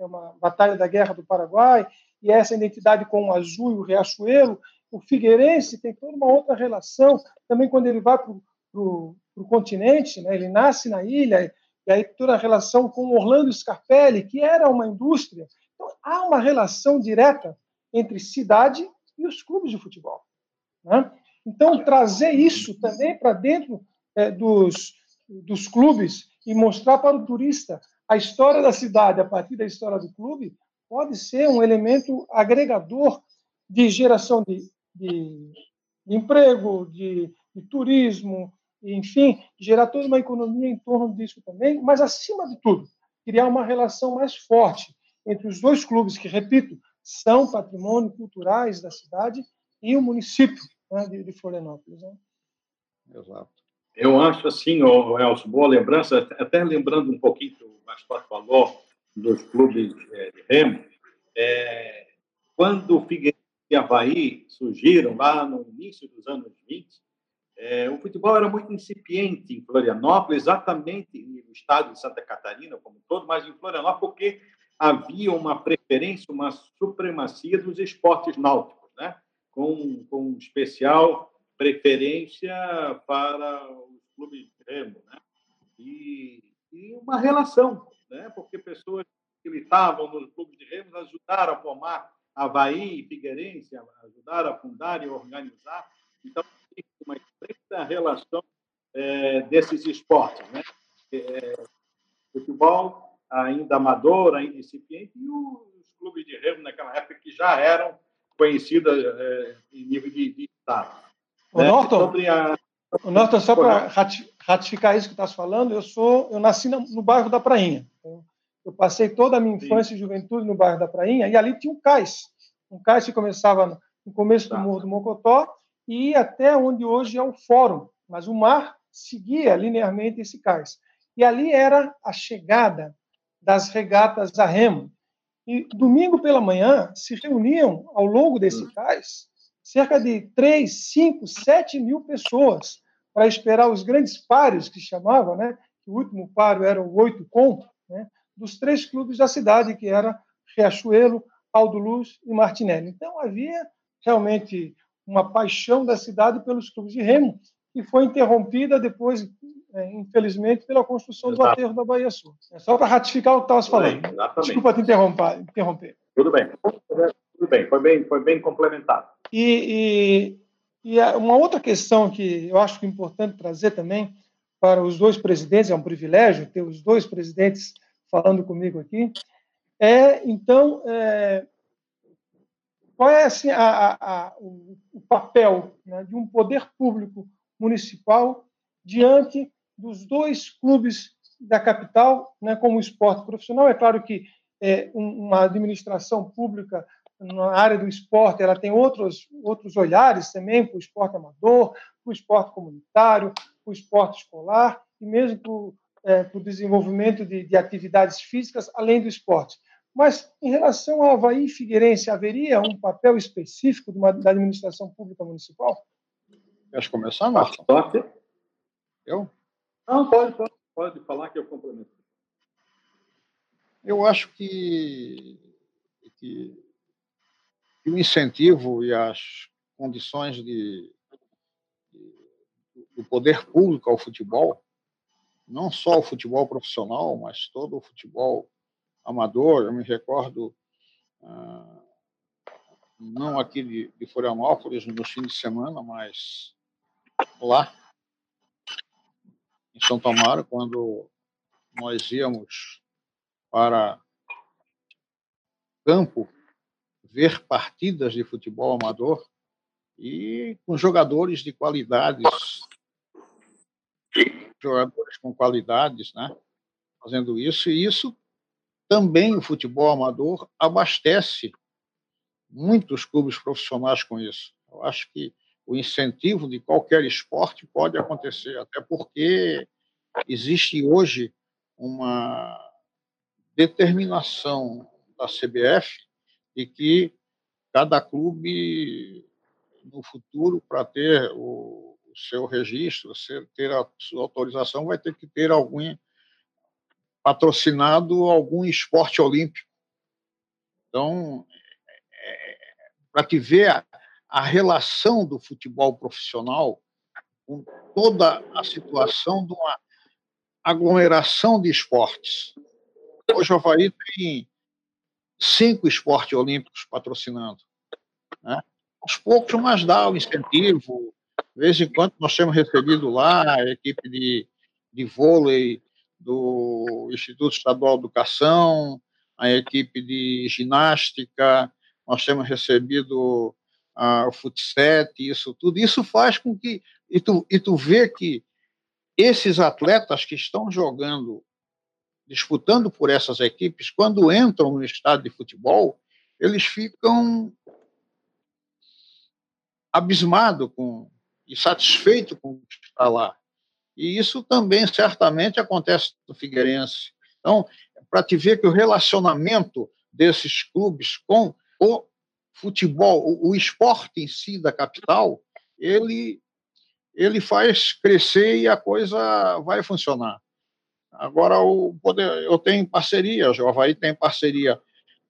é uma batalha da Guerra do Paraguai, e essa identidade com o azul e o Riachuelo, o Figueirense tem toda uma outra relação, também quando ele vai para o continente, né, ele nasce na ilha, e aí toda a relação com Orlando Scarpelli, que era uma indústria. Então, há uma relação direta entre cidade e os clubes de futebol. Né? Então, trazer isso também para dentro é, dos, dos clubes e mostrar para o turista a história da cidade a partir da história do clube pode ser um elemento agregador de geração de, de, de emprego, de, de turismo, enfim, gerar toda uma economia em torno disso também, mas, acima de tudo, criar uma relação mais forte entre os dois clubes, que, repito, são patrimônio culturais da cidade e o município né, de, Florianópolis. Né? Exato. Eu acho assim, oh, Elcio, boa lembrança, até lembrando um pouquinho Mascote falou dos clubes é, de remo, é, quando o Figueiredo e Havaí surgiram lá no início dos anos 20, é, o futebol era muito incipiente em Florianópolis, exatamente estado de Santa Catarina como um todo, mas em Florianópolis, porque havia uma preferência, uma supremacia dos esportes náuticos, né? com, com especial preferência para os clubes de remo. Né? E, e uma relação, né? porque pessoas que militavam nos clubes de remo ajudaram a formar Havaí e Figueirense, ajudaram a fundar e organizar. Então, uma estreita relação é, desses esportes. Né? É, futebol ainda amador, ainda incipiente, e os clubes de remo naquela época que já eram conhecidos é, em nível de, de Estado. O né? Norton, a... Norton, só para ratificar isso que estás falando, eu sou, eu nasci no bairro da Prainha. Eu passei toda a minha infância Sim. e juventude no bairro da Prainha, e ali tinha um cais. Um cais que começava no começo do tá. Morro do Mocotó e ia até onde hoje é o Fórum. Mas o mar seguia linearmente esse cais. E ali era a chegada das regatas a remo. E domingo pela manhã se reuniam ao longo desse hum. cais cerca de 3, 5, 7 mil pessoas para esperar os grandes páreos que chamavam, né? O último páreo era o oito com, né? Dos três clubes da cidade, que era Riachuelo, Aldo Luz e Martinelli. Então havia realmente uma paixão da cidade pelos clubes de remo que foi interrompida depois, é, infelizmente, pela construção Exato. do aterro da Bahia Sul. É só para ratificar o que estavas falando. Bem, Desculpa te interromper, interromper. Tudo bem. Tudo bem, foi bem, foi bem complementado. E, e, uma outra questão que eu acho importante trazer também para os dois presidentes, é um privilégio ter os dois presidentes falando comigo aqui, é, então, é, qual é assim, a, a, o, papel né, de um poder público municipal diante dos dois clubes da capital, né, como esporte profissional. É claro que é, uma administração pública na área do esporte ela tem outros, outros olhares também para o esporte amador, para o esporte comunitário, para o esporte escolar e mesmo para o, é, para o desenvolvimento de, de atividades físicas além do esporte. Mas, em relação ao Havaí Figueirense, haveria um papel específico uma, da administração pública municipal? Quer começar, Marcos? Eu? Não, pode, pode, pode falar que eu complemento. Eu acho que, que o incentivo e as condições de, de, do poder público ao futebol, não só o futebol profissional, mas todo o futebol amador. Eu me recordo, ah, não aqui de, de Florianópolis, nos fins de semana, mas lá em São Tomaro, quando nós íamos para campo ver partidas de futebol amador e com jogadores de qualidades, jogadores com qualidades, né? Fazendo isso e isso também o futebol amador abastece muitos clubes profissionais com isso. Eu acho que o incentivo de qualquer esporte pode acontecer, até porque existe hoje uma determinação da CBF de que cada clube no futuro para ter o, seu registro, ter a sua autorização, vai ter que ter algum patrocinado algum esporte olímpico. Então, é, é para te ver a relação do futebol profissional com toda a situação de uma aglomeração de esportes. Hoje o Havaí tem cinco esportes olímpicos patrocinando. Né? Aos poucos, mas dá o incentivo. De vez em quando nós temos recebido lá a equipe de, de vôlei do Instituto Estadual de Educação, a equipe de ginástica, nós temos recebido ah, o futsal, isso tudo. Isso faz com que. E tu, e tu vê que esses atletas que estão jogando, disputando por essas equipes, quando entram no estádio de futebol, eles ficam abismados com, e satisfeitos com o que está lá. E isso também certamente acontece no Figueirense. Então, para te ver que o relacionamento desses clubes com o futebol, o, esporte em si da capital, ele, ele faz crescer e a coisa vai funcionar. Agora, o poder, eu tenho parcerias, o Havaí tem parceria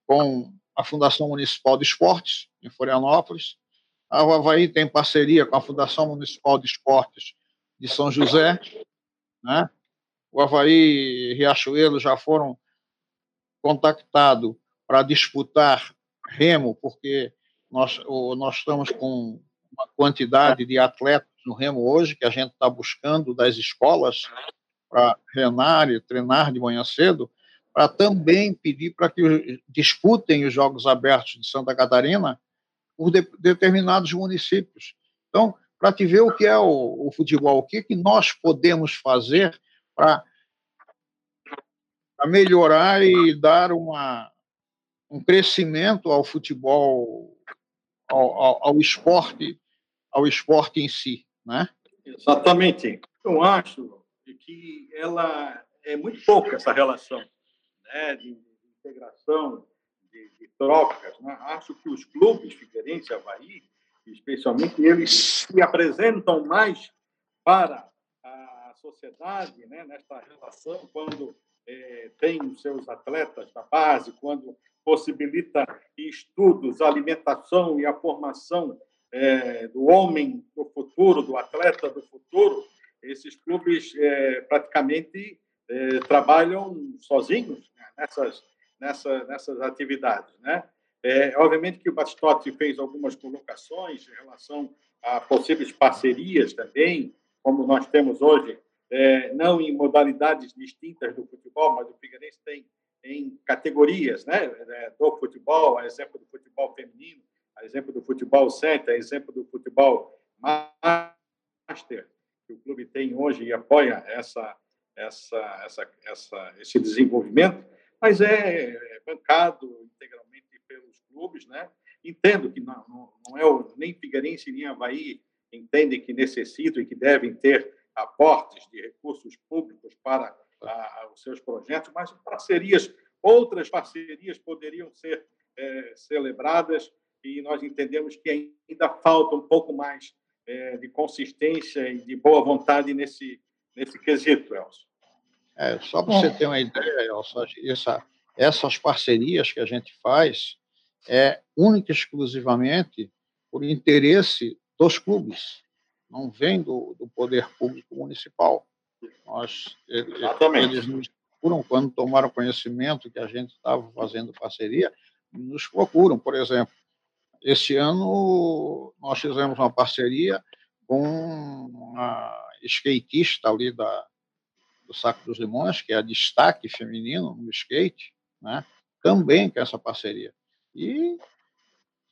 com a Fundação Municipal de Esportes, em Florianópolis, a Havaí tem parceria com a Fundação Municipal de Esportes de São José, né? o Havaí e Riachuelo já foram contactados para disputar remo, porque nós, nós estamos com uma quantidade de atletas no remo hoje que a gente está buscando das escolas para reinar e treinar de manhã cedo, para também pedir para que disputem os Jogos Abertos de Santa Catarina por de, determinados municípios. Então, para te ver o que é o, o futebol, o que, que nós podemos fazer para melhorar e dar uma, um crescimento ao futebol, ao, ao, ao, esporte, ao esporte em si, né? Exatamente. Eu acho que ela é muito pouca essa relação né, de, integração, de, de trocas. Né? Acho que os clubes Figueirense e Havaí, especialmente, eles se apresentam mais para a sociedade né, nesta relação, quando é, tem os seus atletas da base, quando possibilita estudos, alimentação e a formação é, do homem do futuro, do atleta do futuro, esses clubes é, praticamente é, trabalham sozinhos né, nessas, nessa, nessas atividades. Né? É, obviamente que o Batistotti fez algumas colocações em relação a possíveis parcerias também, como nós temos hoje, é, não em modalidades distintas do futebol, mas o Figueirense tem em categorias né, é, do futebol, a exemplo do futebol feminino, a exemplo do futebol sete, a exemplo do futebol master, que o clube tem hoje e apoia essa, essa, essa, essa, esse desenvolvimento, mas é, é bancado integralmente pelos clubes, né? Entendo que não, não, não é o, nem Figueirense nem Havaí entendem que necessitam e que devem ter aportes de recursos públicos para a, os seus projetos, mas parcerias, outras parcerias poderiam ser é, celebradas e nós entendemos que ainda falta um pouco mais é, de consistência e de boa vontade nesse, nesse quesito, Elcio. É, só para você ter uma ideia, Elcio, essa, essas parcerias que a gente faz é única e exclusivamente por interesse dos clubes, não vem do, do poder público municipal. Nós, Exatamente. eles nos procuram, quando tomaram conhecimento que a gente estava fazendo parceria, nos procuram, por exemplo. Esse ano nós fizemos uma parceria com uma skatista ali da, do Saco dos Limões, que é a destaque feminino no skate, né? também com essa parceria. E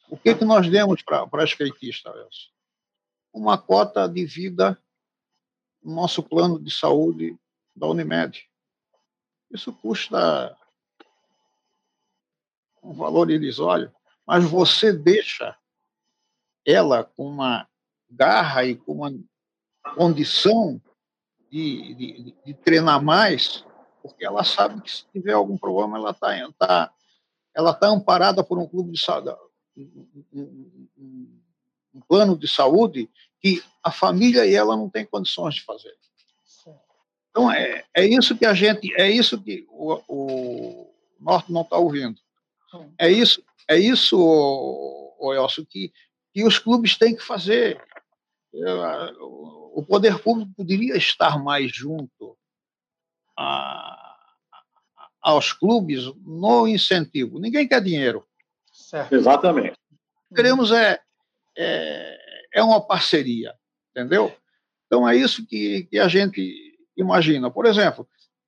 o que, que nós demos para a skatista, Elcio? Uma cota de vida no nosso plano de saúde da Unimed. Isso custa um valor irrisório mas você deixa ela com uma garra e com uma condição de, de, de treinar mais, porque ela sabe que se tiver algum problema, ela está tá, ela tá amparada por um clube de saúde, um, um, um, plano de saúde que a família e ela não tem condições de fazer. Então, é, é isso que a gente, é isso que o, o Norte não está ouvindo. É isso é isso, o Elcio, que, que os clubes têm que fazer. O poder público poderia estar mais junto a, aos clubes no incentivo. Ninguém quer dinheiro. Certo. Exatamente. Queremos é, é, é uma parceria, entendeu? Então é isso que, que a gente imagina. Por exemplo,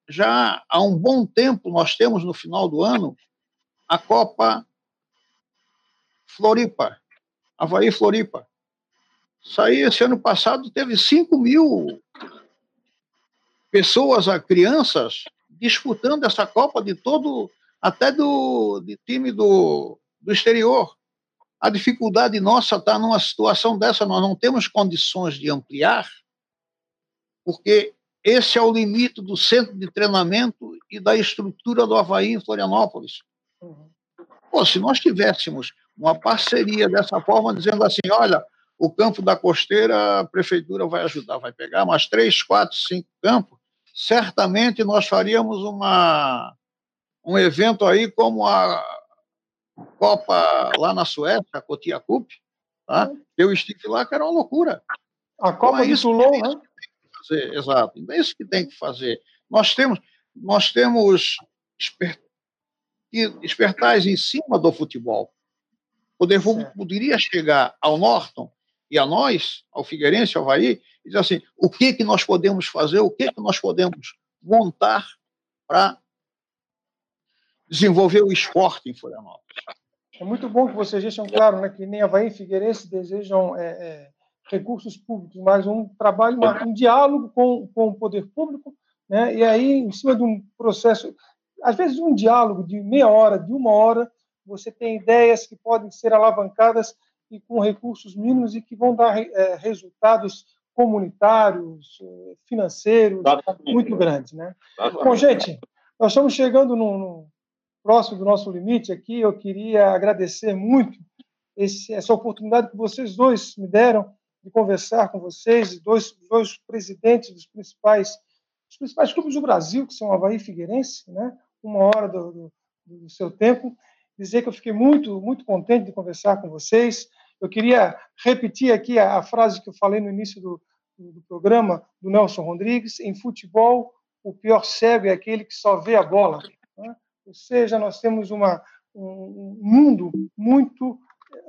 já há um bom tempo nós temos no final do ano a Copa Floripa, Havaí Floripa. Isso aí, esse ano passado, teve 5 mil pessoas, crianças, disputando essa Copa de todo, até do de time do, do exterior. A dificuldade nossa está numa situação dessa, nós não temos condições de ampliar, porque esse é o limite do centro de treinamento e da estrutura do Havaí em Florianópolis. Uhum. Pô, se nós tivéssemos uma parceria dessa forma, dizendo assim: olha, o campo da costeira, a prefeitura vai ajudar, vai pegar mais três, quatro, cinco campos certamente nós faríamos uma, um evento aí como a Copa lá na Suécia, a Cotia Cup. Tá? Eu estive lá, que era uma loucura. A Copa então, é de Toulon, né? Fazer, exato. É isso que tem que fazer. Nós temos, nós temos espertais em cima do futebol. O poder público poderia chegar ao Norton e a nós, ao Figueirense, ao Havaí, e dizer assim, o que, que nós podemos fazer, o que, que nós podemos montar para desenvolver o esporte em Florianópolis. É muito bom que vocês deixam claro né, que nem Havaí e Figueirense desejam é, é, recursos públicos, mas um trabalho, um diálogo com, com o poder público, né, e aí, em cima de um processo, às vezes um diálogo de meia hora, de uma hora, você tem ideias que podem ser alavancadas e com recursos mínimos e que vão dar é, resultados comunitários, é, financeiros Exatamente. muito grandes, né? Bom, gente, nós estamos chegando no, no, próximo do nosso limite aqui. Eu queria agradecer muito esse, essa oportunidade que vocês dois me deram de conversar com vocês, dois, dois presidentes dos principais, dos principais clubes do Brasil, que são Havaí e Figueirense, né? Uma hora do, do, do seu tempo dizer que eu fiquei muito, muito contente de conversar com vocês. Eu queria repetir aqui a, a frase que eu falei no início do, do, programa do Nelson Rodrigues: em futebol, o pior cego é aquele que só vê a bola. Né? Ou seja, nós temos uma, um mundo muito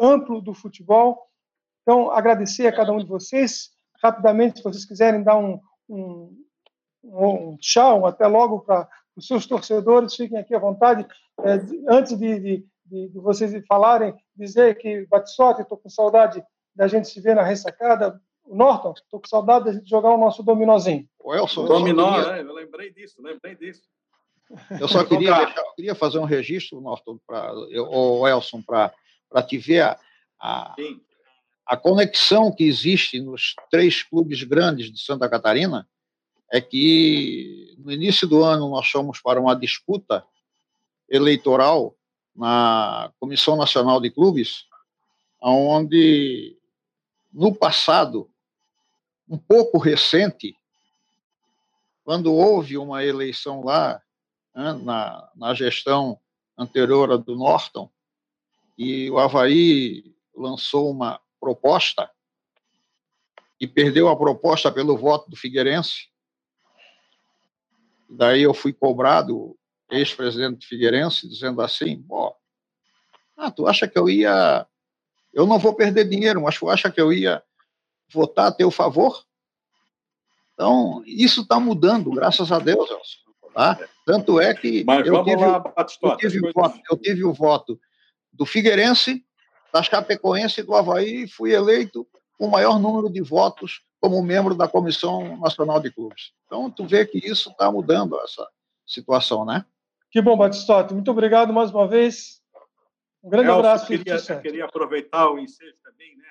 amplo do futebol. Então, agradecer a cada um de vocês. Rapidamente, se vocês quiserem dar um, um, um tchau, até logo para os seus torcedores, fiquem aqui à vontade. É, antes de, de, de, de, vocês falarem, dizer que Batistote, estou com saudade da gente se ver na ressacada. O Norton, estou com saudade da gente jogar o nosso dominozinho. O Elson, Dominó, eu, queria... é, eu lembrei disso, lembrei disso. Eu só queria, deixar, eu queria fazer um registro, Norton, para o Elson, para te ver a, a, a conexão que existe nos três clubes grandes de Santa Catarina, é que no início do ano nós fomos para uma disputa eleitoral na Comissão Nacional de Clubes, onde no passado, um pouco recente, quando houve uma eleição lá, né, na, na gestão anterior do Norton, e o Havaí lançou uma proposta e perdeu a proposta pelo voto do Figueirense, Daí eu fui cobrado, ex-presidente Figueirense, dizendo assim: ó, ah, tu acha que eu ia. Eu não vou perder dinheiro, mas tu acha que eu ia votar a teu favor? Então, isso está mudando, graças a Deus, Elson. Tá? Tanto é que eu tive, lá, eu, tive o voto, eu tive o voto do Figueirense, da Chapecoense e do Havaí e fui eleito com o maior número de votos como membro da Comissão Nacional de Clubes. Então, tu vê que isso está mudando essa situação, né? Que bom, Batistotti. Muito obrigado mais uma vez. Um grande Elcio, abraço. Eu queria, eu queria aproveitar o ensejo também, né?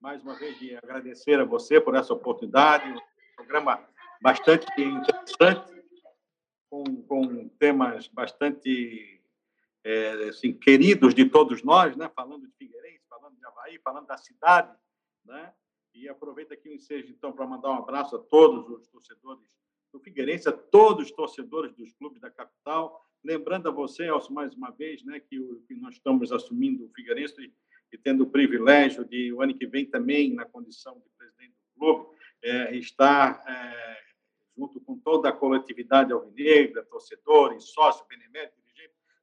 mais uma vez, de agradecer a você por essa oportunidade. Um programa bastante interessante, com, com temas bastante é, assim, queridos de todos nós, né? falando de Figueirense, falando de Havaí, falando da cidade, né? E aproveito aqui o ensejo, então, para mandar um abraço a todos os torcedores do Figueirense, a todos os torcedores dos clubes da capital. Lembrando a você, Elcio, mais uma vez, né, que, o, que nós estamos assumindo o Figueirense e, e, tendo o privilégio de, o ano que vem, também, na condição de presidente do clube, é, estar é, junto com toda a coletividade alvinegra, torcedores, sócios, beneméritos,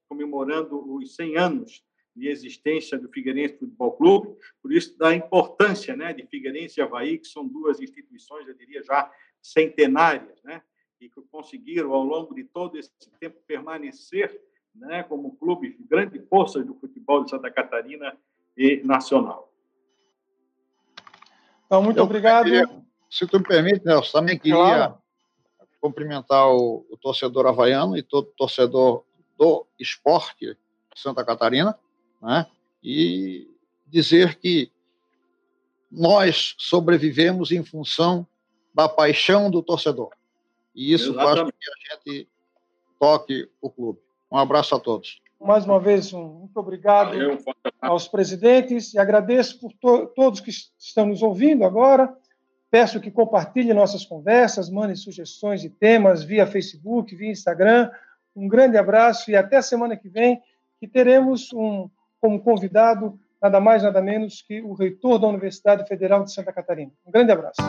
comemorando os 100 anos de existência do Figueirense Futebol Clube, por isso da importância né, de Figueirense e Havaí, que são duas instituições, eu diria, já centenárias, né, e que conseguiram, ao longo de todo esse tempo, permanecer né, como clube grande força do futebol de Santa Catarina e nacional. Então, muito eu obrigado. Queria, se tu me permite, Nelson, também queria claro. cumprimentar o, o torcedor havaiano e todo torcedor do esporte de Santa Catarina, né? e dizer que nós sobrevivemos em função da paixão do torcedor. E isso Exatamente. faz com que a gente toque o clube. Um abraço a todos. Mais uma vez, um, muito obrigado aos presidentes e agradeço por to todos que estão nos ouvindo agora. Peço que compartilhe nossas conversas, mande sugestões de temas via Facebook, via Instagram. Um grande abraço e até a semana que vem, que teremos um, como convidado nada mais, nada menos que o reitor da Universidade Federal de Santa Catarina. Um grande abraço.